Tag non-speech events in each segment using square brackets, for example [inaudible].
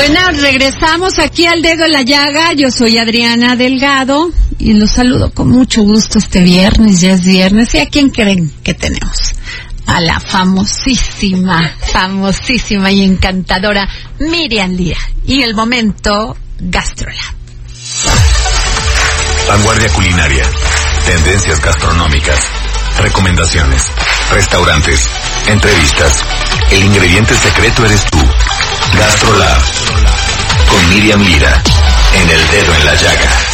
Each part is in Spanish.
Bueno, regresamos aquí al dedo en la llaga. Yo soy Adriana Delgado y los saludo con mucho gusto este viernes. Ya es viernes. ¿Y a quién creen que tenemos? A la famosísima, famosísima y encantadora Miriam Lira. Y el momento Gastrolab. Vanguardia culinaria. Tendencias gastronómicas. Recomendaciones. Restaurantes. Entrevistas. El ingrediente secreto eres tú. Gastrolab. Con Miriam Lira. En el dedo en la llaga.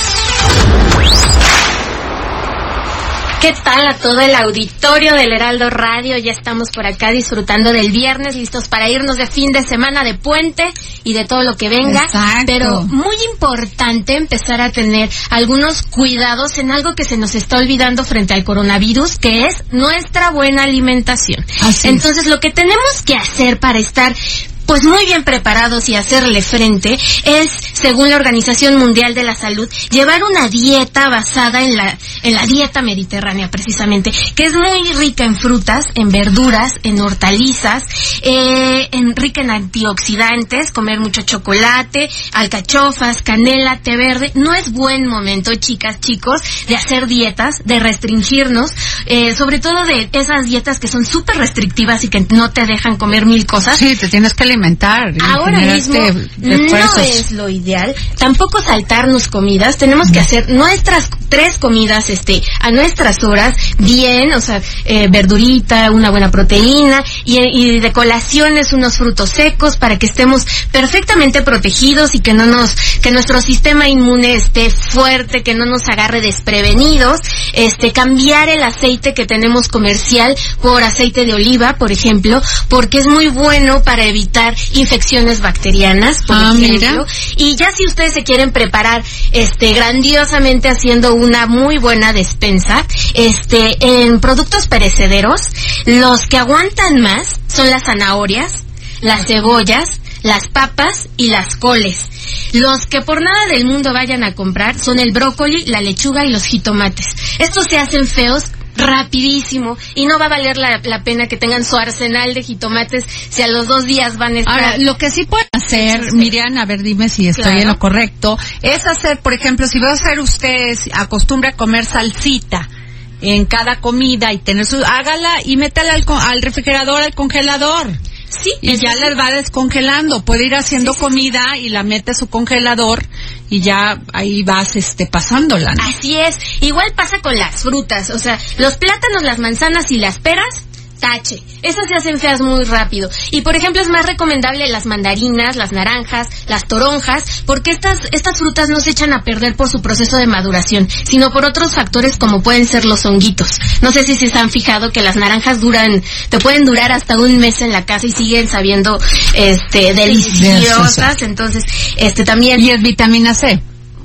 ¿Qué tal a todo el auditorio del Heraldo Radio? Ya estamos por acá disfrutando del viernes, listos para irnos de fin de semana de puente y de todo lo que venga. Exacto. Pero muy importante empezar a tener algunos cuidados en algo que se nos está olvidando frente al coronavirus, que es nuestra buena alimentación. Así es. Entonces, lo que tenemos que hacer para estar pues muy bien preparados y hacerle frente es, según la Organización Mundial de la Salud, llevar una dieta basada en la, en la dieta mediterránea precisamente, que es muy rica en frutas, en verduras, en hortalizas, eh, en, rica en antioxidantes, comer mucho chocolate, alcachofas, canela, té verde. No es buen momento, chicas, chicos, de hacer dietas, de restringirnos, eh, sobre todo de esas dietas que son súper restrictivas y que no te dejan comer mil cosas. Sí, te tienes que Ahora mismo no es lo ideal. Tampoco saltarnos comidas. Tenemos que hacer nuestras tres comidas, este, a nuestras horas, bien, o sea, eh, verdurita, una buena proteína y, y de colaciones unos frutos secos para que estemos perfectamente protegidos y que no nos, que nuestro sistema inmune esté fuerte, que no nos agarre desprevenidos. Este, cambiar el aceite que tenemos comercial por aceite de oliva, por ejemplo, porque es muy bueno para evitar infecciones bacterianas, por Ah, ejemplo. mira. Y ya si ustedes se quieren preparar, este, grandiosamente haciendo una muy buena despensa, este, en productos perecederos, los que aguantan más son las zanahorias, las cebollas, las papas y las coles. Los que por nada del mundo vayan a comprar son el brócoli, la lechuga y los jitomates. Estos se hacen feos rapidísimo y no va a valer la, la pena que tengan su arsenal de jitomates si a los dos días van a estar Ahora, lo que sí pueden hacer, Miriam, a ver, dime si estoy Claro. en lo correcto, es hacer, por ejemplo, si va a hacer usted, acostumbra a comer salsita en cada comida y tener su, hágala y métala al, al refrigerador, al congelador. Sí, Y ya decir, la va descongelando. Puede ir haciendo comida y la mete a su congelador y ya ahí vas este pasándola. ¿no? Así es. Igual pasa con las frutas. O sea, los plátanos, las manzanas y las peras, tache. Esas se hacen feas muy rápido. Y por ejemplo es más recomendable las mandarinas, las naranjas, las toronjas, porque estas, estas frutas no se echan a perder por su proceso de maduración, sino por otros factores como pueden ser los honguitos. No sé si se han fijado que las naranjas duran, te pueden durar hasta un mes en la casa y siguen sabiendo, este, deliciosas. Entonces, este también. Y es vitamina C.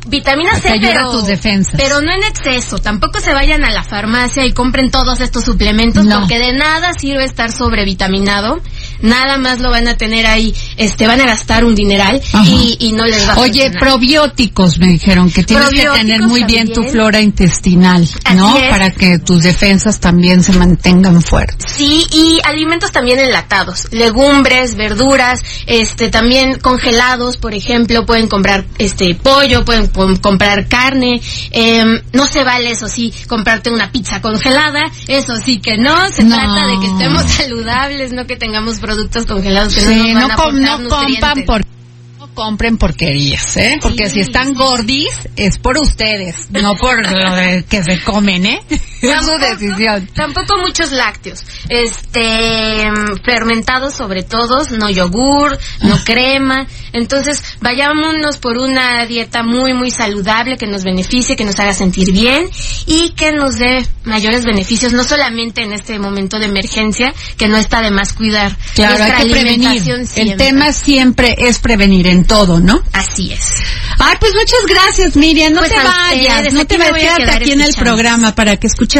Vitamina C, ayuda a pero, tus defensas. pero no en exceso. Tampoco se vayan a la farmacia y compren todos estos suplementos No. porque de nada sirve estar sobrevitaminado. Nada más lo van a tener ahí, este, van a gastar un dineral y, y no les va a Oye, funcionar. probióticos me dijeron que tienes que tener muy bien tu flora intestinal, ¿no? Es. Para que tus defensas también se mantengan fuertes. Sí, y alimentos también enlatados, legumbres, verduras, este también congelados, por ejemplo, pueden comprar este pollo, pueden com- comprar carne, em, no se vale eso sí, comprarte una pizza congelada, eso sí que no, se No. trata de que estemos [laughs] saludables, no que tengamos productos congelados que no Sí, nos van no, a com- aportar no compran nutrientes. por no compren porquerías, ¿eh? Porque Sí, si están gordis es por ustedes, no por lo de que se comen, ¿eh? [laughs] es su decisión. Tampoco muchos lácteos. Este, fermentados sobre todo, no yogur, no crema. Entonces, vayámonos por una dieta muy, muy saludable que nos beneficie, que nos haga sentir bien y que nos dé mayores beneficios, no solamente en este momento de emergencia, que no está de más cuidar. Claro, hay Nuestra que prevenir. alimentación El siempre. tema siempre es prevenir en todo, ¿no? Así es. Ay, pues muchas gracias, Miriam. No Pues te vayas, ustedes, no te vayas, quédate aquí en el programa para que escuchemos